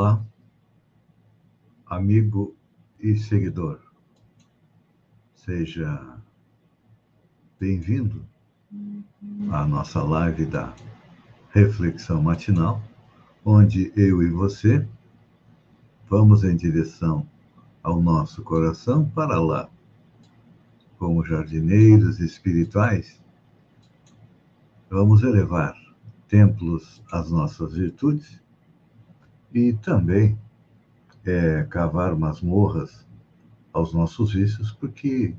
Olá, amigo e seguidor. Seja bem-vindo à nossa live da Reflexão Matinal, onde eu e você vamos em direção ao nosso coração para lá. Como jardineiros espirituais, vamos elevar templos às nossas virtudes e também é, cavar masmorras aos nossos vícios, porque,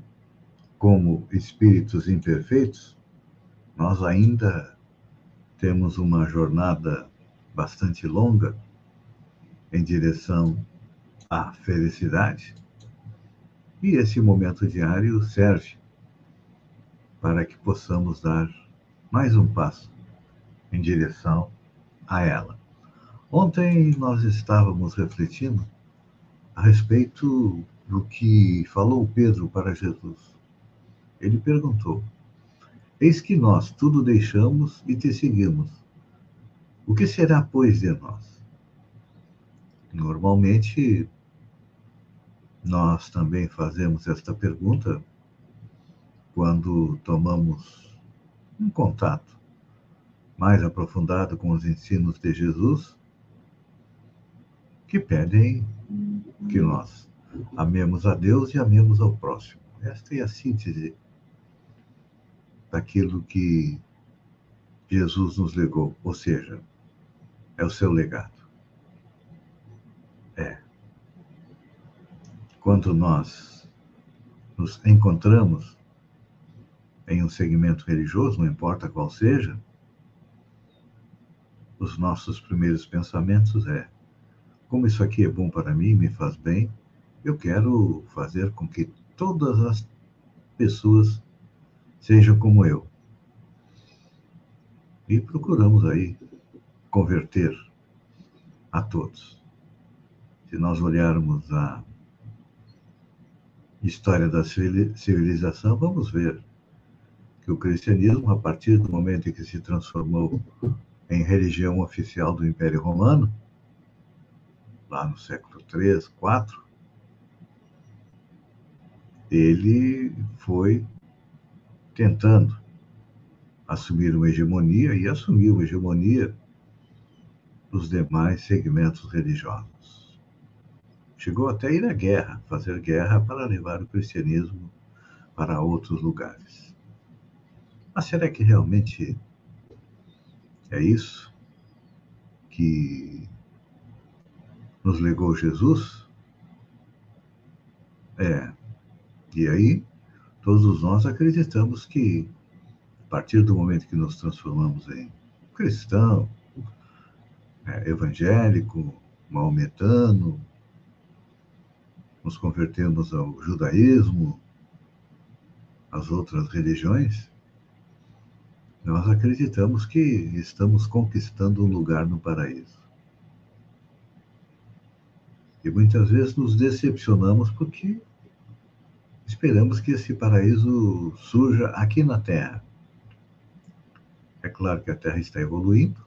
como espíritos imperfeitos, nós ainda temos uma jornada bastante longa em direção à felicidade. E esse momento diário serve para que possamos dar mais um passo em direção a ela. Ontem nós estávamos refletindo a respeito do que falou Pedro para Jesus. Ele perguntou: Eis que nós tudo deixamos e te seguimos. O que será, pois, de nós? Normalmente, nós também fazemos esta pergunta quando tomamos um contato mais aprofundado com os ensinos de Jesus que pedem que nós amemos a Deus e amemos ao próximo. Esta é a síntese daquilo que Jesus nos legou, ou seja, é o seu legado. É. Quando nós nos encontramos em um segmento religioso, não importa qual seja, os nossos primeiros pensamentos é como isso aqui é bom para mim, me faz bem, eu quero fazer com que todas as pessoas sejam como eu. E procuramos aí converter a todos. Se nós olharmos a história da civilização, vamos ver que o cristianismo, a partir do momento em que se transformou em religião oficial do Império Romano, lá no século III, IV, ele foi tentando assumir uma hegemonia e assumiu a hegemonia dos demais segmentos religiosos. Chegou até a ir à guerra, fazer guerra para levar o cristianismo para outros lugares. Mas será que realmente é isso que nos legou Jesus? É. E aí, todos nós acreditamos que, a partir do momento que nos transformamos em cristão, é, evangélico, maometano, nos convertemos ao judaísmo, às outras religiões, nós acreditamos que estamos conquistando um lugar no paraíso. E muitas vezes nos decepcionamos porque esperamos que esse paraíso surja aqui na Terra. É claro que a Terra está evoluindo.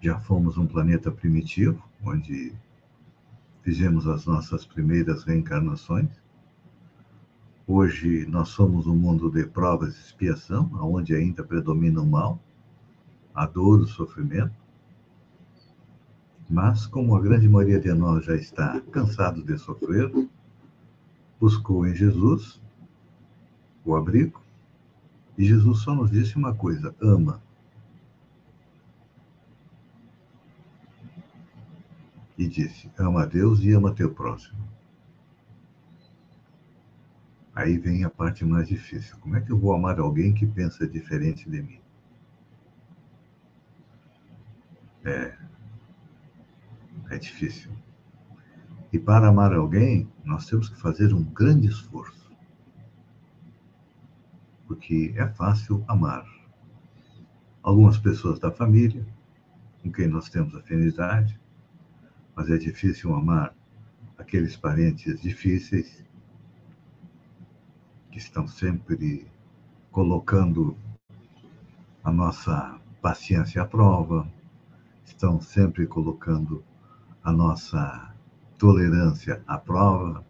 Já fomos um planeta primitivo, onde fizemos as nossas primeiras reencarnações. Hoje nós somos um mundo de provas e expiação, onde ainda predomina o mal, a dor, o sofrimento. Mas, como a grande maioria de nós já está cansado de sofrer, buscou em Jesus o abrigo, e Jesus só nos disse uma coisa: ama. E disse: ama a Deus e ama teu próximo. Aí vem a parte mais difícil. Como é que eu vou amar alguém que pensa diferente de mim? É, é difícil. E para amar alguém, nós temos que fazer um grande esforço. Porque é fácil amar. Algumas pessoas da família, com quem nós temos afinidade, mas é difícil amar aqueles parentes difíceis que estão sempre colocando a nossa paciência à prova, estão sempre colocando a nossa tolerância à prova,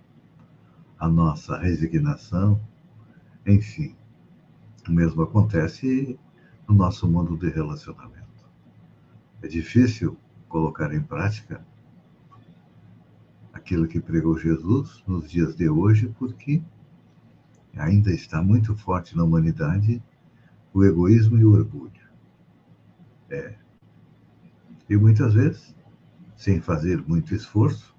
a nossa resignação, enfim. O mesmo acontece no nosso mundo de relacionamento. É difícil colocar em prática aquilo que pregou Jesus nos dias de hoje, porque ainda está muito forte na humanidade o egoísmo e o orgulho. É. E muitas vezes, sem fazer muito esforço,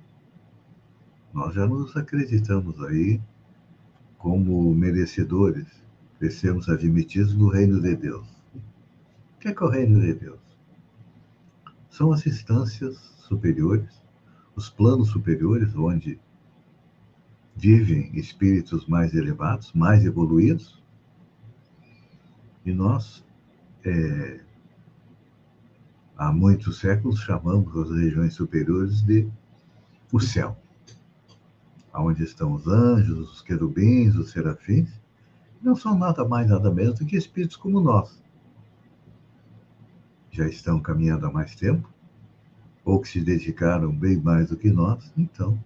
nós já nos acreditamos aí como merecedores de sermos admitidos no reino de Deus. O que é, que é o reino de Deus? São as instâncias superiores, os planos superiores, onde vivem espíritos mais elevados, mais evoluídos, e nós, é, há muitos séculos, chamamos as regiões superiores de o céu onde estão os anjos, os querubins, os serafins, não são nada mais, nada menos do que espíritos como nós. Já estão caminhando há mais tempo, ou que se dedicaram bem mais do que nós, então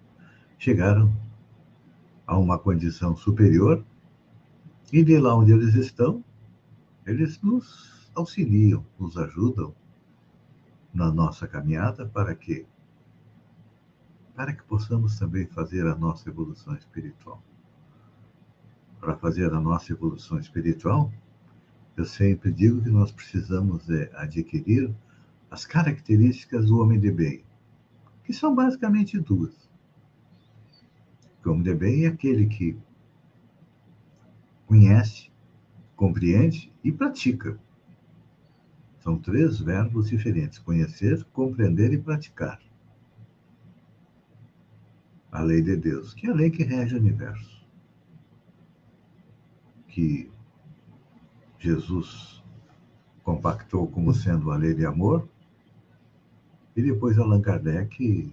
chegaram a uma condição superior e de lá onde eles estão, eles nos auxiliam, nos ajudam na nossa caminhada para que para que possamos também fazer a nossa evolução espiritual. Para fazer a nossa evolução espiritual, eu sempre digo que nós precisamos é, adquirir as características do homem de bem, que são basicamente duas. O homem de bem é aquele que conhece, compreende e pratica. São três verbos diferentes: conhecer, compreender e praticar a lei de Deus, que é a lei que rege o universo. Que Jesus compactou como sendo a lei de amor, e depois Allan Kardec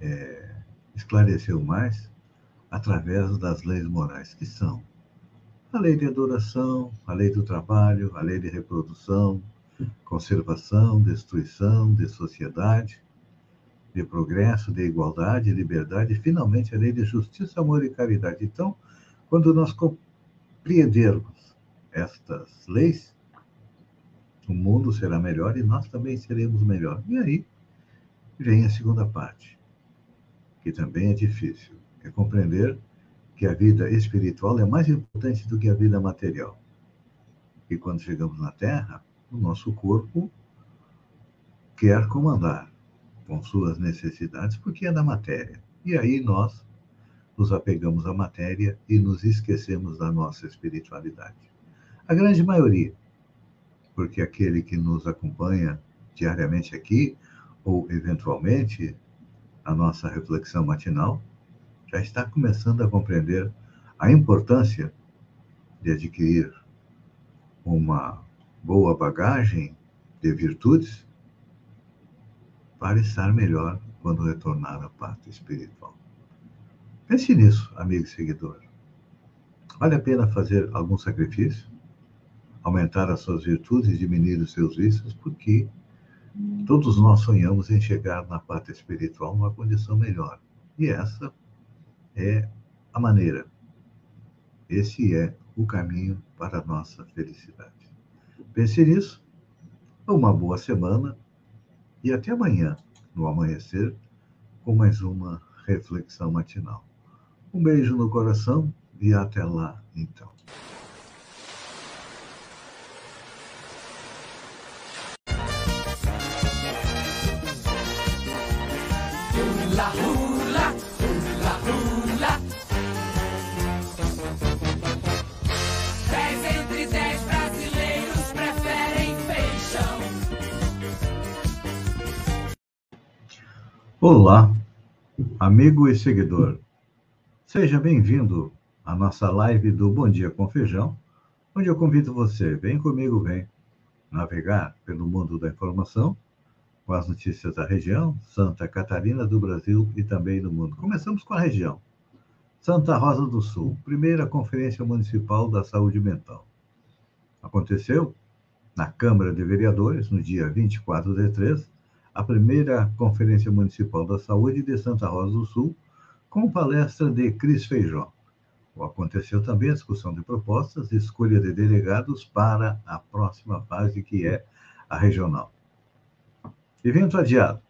é, esclareceu mais através das leis morais, que são a lei de adoração, a lei do trabalho, a lei de reprodução, conservação, destruição de sociedade, de progresso, de igualdade, liberdade, e finalmente a lei de justiça, amor e caridade. Então, quando nós compreendermos estas leis, o mundo será melhor e nós também seremos melhor. E aí vem a segunda parte, que também é difícil, é compreender que a vida espiritual é mais importante do que a vida material. E quando chegamos na Terra, o nosso corpo quer comandar com suas necessidades, porque é da matéria. E aí nós nos apegamos à matéria e nos esquecemos da nossa espiritualidade. A grande maioria, porque aquele que nos acompanha diariamente aqui, ou eventualmente a nossa reflexão matinal, já está começando a compreender a importância de adquirir uma boa bagagem de virtudes para estar melhor quando retornar à parte espiritual. Pense nisso, amigo e seguidor. Vale a pena fazer algum sacrifício? Aumentar as suas virtudes e diminuir os seus vícios, porque todos nós sonhamos em chegar na parte espiritual numa condição melhor. E essa é a maneira. Esse é o caminho para a nossa felicidade. Pense nisso, é uma boa semana e até amanhã, no amanhecer, com mais uma reflexão matinal. Um beijo no coração e até lá, então. La Olá, amigo e seguidor. Seja bem-vindo à nossa live do Bom Dia com Feijão, onde eu convido você, vem comigo, vem navegar pelo mundo da informação com as notícias da região, Santa Catarina, do Brasil e também do mundo. Começamos com a região. Santa Rosa do Sul, primeira Conferência Municipal da Saúde Mental. Aconteceu na Câmara de Vereadores, no dia 24 de 3, a primeira Conferência Municipal da Saúde de Santa Rosa do Sul, com palestra de Cris Feijó. Aconteceu também a discussão de propostas e escolha de delegados para a próxima fase, que é a regional. Evento adiado.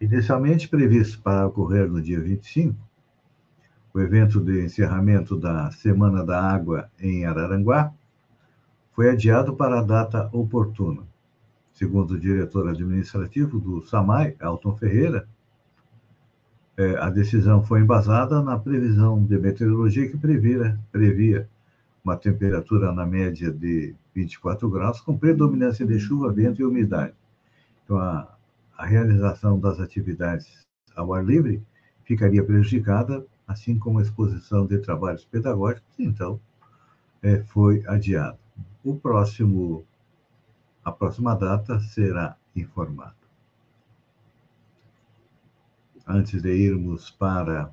Inicialmente previsto para ocorrer no dia 25, o evento de encerramento da Semana da Água em Araranguá foi adiado para a data oportuna. Segundo o diretor administrativo do SAMAI, Elton Ferreira, é, a decisão foi embasada na previsão de meteorologia que previa, previa uma temperatura na média de 24 graus, com predominância de chuva, vento e umidade. Então, a, a realização das atividades ao ar livre ficaria prejudicada, assim como a exposição de trabalhos pedagógicos, então, é, foi adiado. O próximo a próxima data será informada. Antes de irmos para.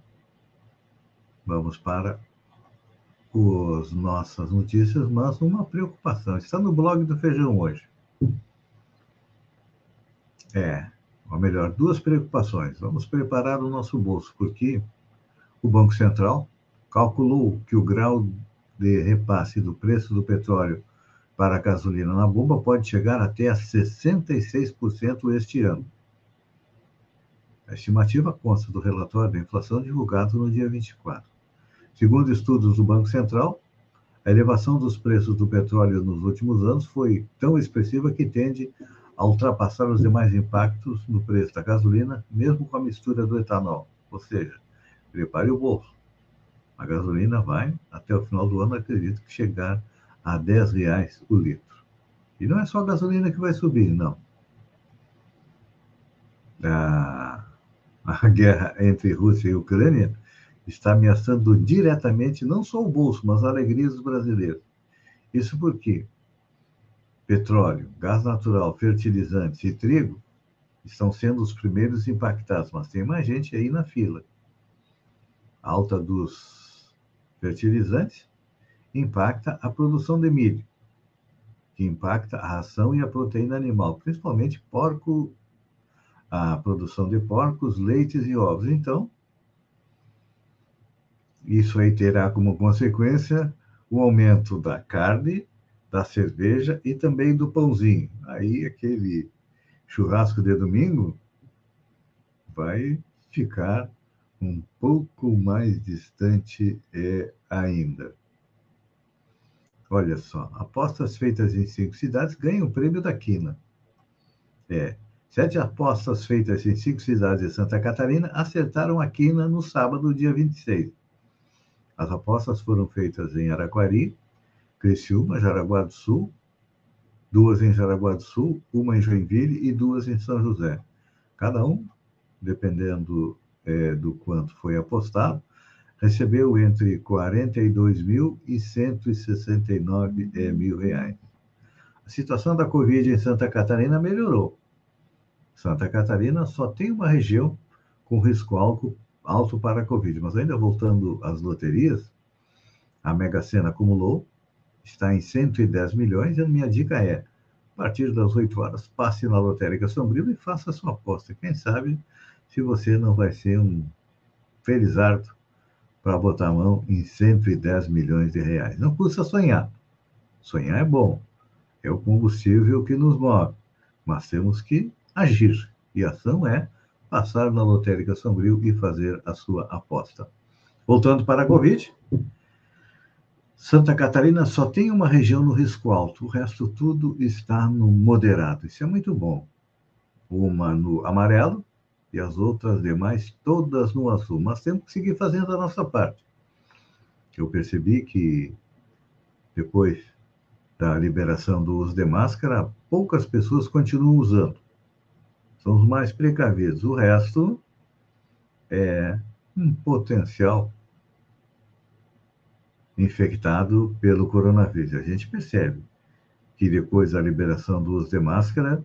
Vamos para as nossas notícias, mas uma preocupação. Está no blog do Feijão hoje. É, ou melhor, duas preocupações. Vamos preparar o nosso bolso, porque o Banco Central calculou que o grau de repasse do preço do petróleo para a gasolina na bomba pode chegar até a 66% este ano. A estimativa consta do relatório da inflação divulgado no dia 24. Segundo estudos do Banco Central, a elevação dos preços do petróleo nos últimos anos foi tão expressiva que tende a ultrapassar os demais impactos no preço da gasolina, mesmo com a mistura do etanol. Ou seja, prepare o bolso. A gasolina vai, até o final do ano, acredito que chegar a 10 reais o litro. E não é só a gasolina que vai subir, não. A, a guerra entre Rússia e Ucrânia está ameaçando diretamente não só o bolso, mas a alegria dos brasileiros. Isso porque petróleo, gás natural, fertilizantes e trigo estão sendo os primeiros impactados, mas tem mais gente aí na fila. A alta dos fertilizantes impacta a produção de milho, que impacta a ração e a proteína animal, principalmente porco, a produção de porcos, leites e ovos. Então, isso aí terá como consequência o aumento da carne, da cerveja e também do pãozinho. Aí aquele churrasco de domingo vai ficar um pouco mais distante é, ainda. Olha só, apostas feitas em cinco cidades ganham o prêmio da Quina. É, sete apostas feitas em cinco cidades de Santa Catarina acertaram a Quina no sábado, dia 26. As apostas foram feitas em Araquari, Criciúma, Jaraguá do Sul, duas em Jaraguá do Sul, uma em Joinville e duas em São José. Cada um, dependendo é, do quanto foi apostado, recebeu entre 42 mil e 169 é, mil reais. A situação da Covid em Santa Catarina melhorou. Santa Catarina só tem uma região com risco alto, alto para a Covid. Mas ainda voltando às loterias, a Mega Sena acumulou, está em 110 milhões, e a minha dica é, a partir das 8 horas, passe na Lotérica Sombrio e faça a sua aposta. Quem sabe se você não vai ser um felizardo para botar a mão em 110 milhões de reais. Não custa sonhar. Sonhar é bom. É o combustível que nos move. Mas temos que agir. E a ação é passar na lotérica Sombrio e fazer a sua aposta. Voltando para a Covid, Santa Catarina só tem uma região no risco alto, o resto tudo está no moderado. Isso é muito bom. Uma no amarelo, e as outras demais todas no azul. Mas temos que seguir fazendo a nossa parte. Eu percebi que depois da liberação do uso de máscara, poucas pessoas continuam usando. São os mais precavidos. O resto é um potencial infectado pelo coronavírus. A gente percebe que depois da liberação do uso de máscara,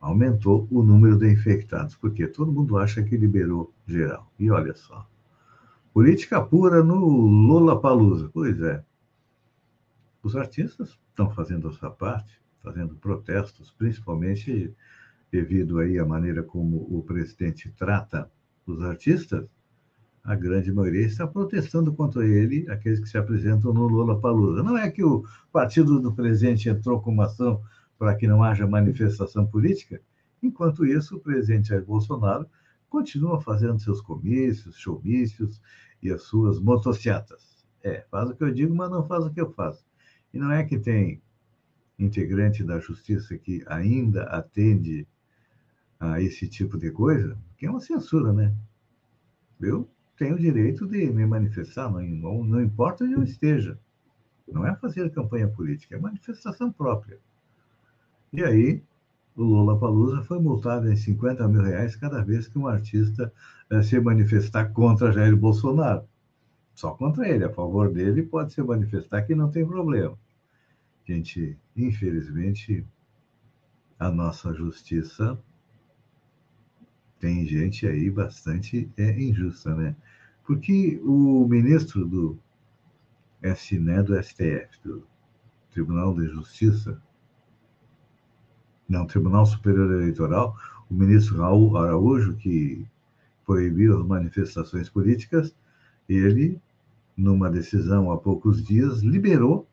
aumentou o número de infectados, porque todo mundo acha que liberou geral. E olha só, política pura no Lula Palusa. Pois é, os artistas estão fazendo a sua parte, fazendo protestos, principalmente devido aí à maneira como o presidente trata os artistas, a grande maioria está protestando contra ele, aqueles que se apresentam no Lula Palusa. Não é que o partido do presidente entrou com uma ação para que não haja manifestação política? Enquanto isso, o presidente Jair Bolsonaro continua fazendo seus comícios, showmícios e as suas motocicletas. É, faz o que eu digo, mas não faz o que eu faço. E não é que tem integrante da justiça que ainda atende a esse tipo de coisa, que é uma censura, né? Eu tenho o direito de me manifestar, não importa onde eu esteja. Não é fazer campanha política, é manifestação própria. E aí, o Lula Palusa foi multado em 50 mil reais cada vez que um artista eh, se manifestar contra Jair Bolsonaro. Só contra ele, a favor dele pode se manifestar que não tem problema. Gente, infelizmente, a nossa justiça tem gente aí bastante é, injusta, né? Porque o ministro do SNE, do STF, do Tribunal de Justiça, não, Tribunal Superior Eleitoral, o ministro Raul Araújo, que proibiu as manifestações políticas, ele, numa decisão há poucos dias, liberou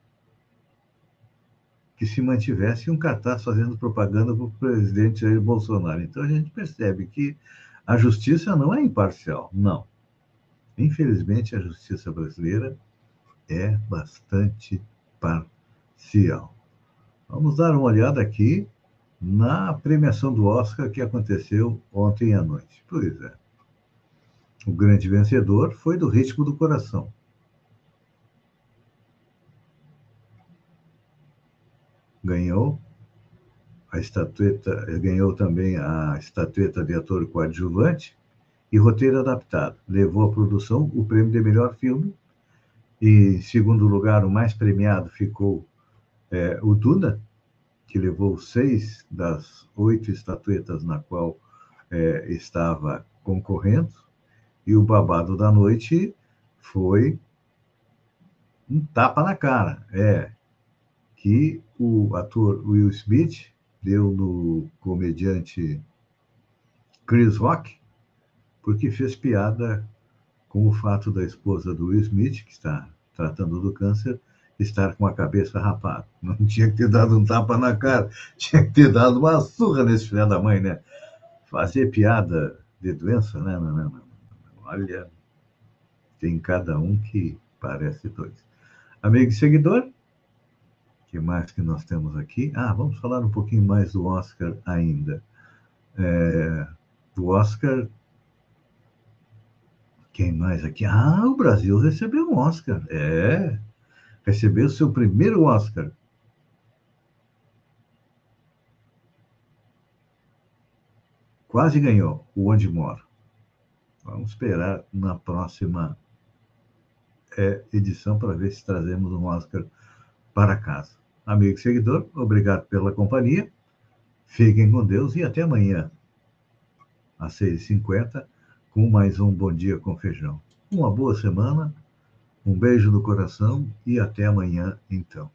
que se mantivesse um cartaz fazendo propaganda para o presidente Jair Bolsonaro. Então a gente percebe que a justiça não é imparcial, não. Infelizmente, a justiça brasileira é bastante parcial. Vamos dar uma olhada aqui na premiação do Oscar que aconteceu ontem à noite. Pois é. O grande vencedor foi do Ritmo do Coração. ganhou a estatueta, ganhou também a estatueta de ator coadjuvante e roteiro adaptado. Levou à produção o prêmio de melhor filme e, em segundo lugar, o mais premiado ficou é, o Duna, que levou seis das oito estatuetas na qual é, estava concorrendo. E o babado da noite foi um tapa na cara. É, que o ator Will Smith deu no comediante Chris Rock, porque fez piada com o fato da esposa do Will Smith, que está tratando do câncer, estar com a cabeça rapada. Não tinha que ter dado um tapa na cara, tinha que ter dado uma surra nesse filho da mãe, né? Fazer piada de doença, né? Não, não, não. Olha, tem cada um que parece dois. Amigo e seguidor, que mais que nós temos aqui? Ah, vamos falar um pouquinho mais do Oscar ainda. É, do Oscar. Quem mais aqui? Ah, o Brasil recebeu um Oscar. É. Recebeu seu primeiro Oscar. Quase ganhou o Onde Mora. Vamos esperar na próxima é, edição para ver se trazemos um Oscar para casa. Amigo e seguidor, obrigado pela companhia. Fiquem com Deus e até amanhã, às 6h50, com mais um Bom Dia com Feijão. Uma boa semana, um beijo no coração e até amanhã, então.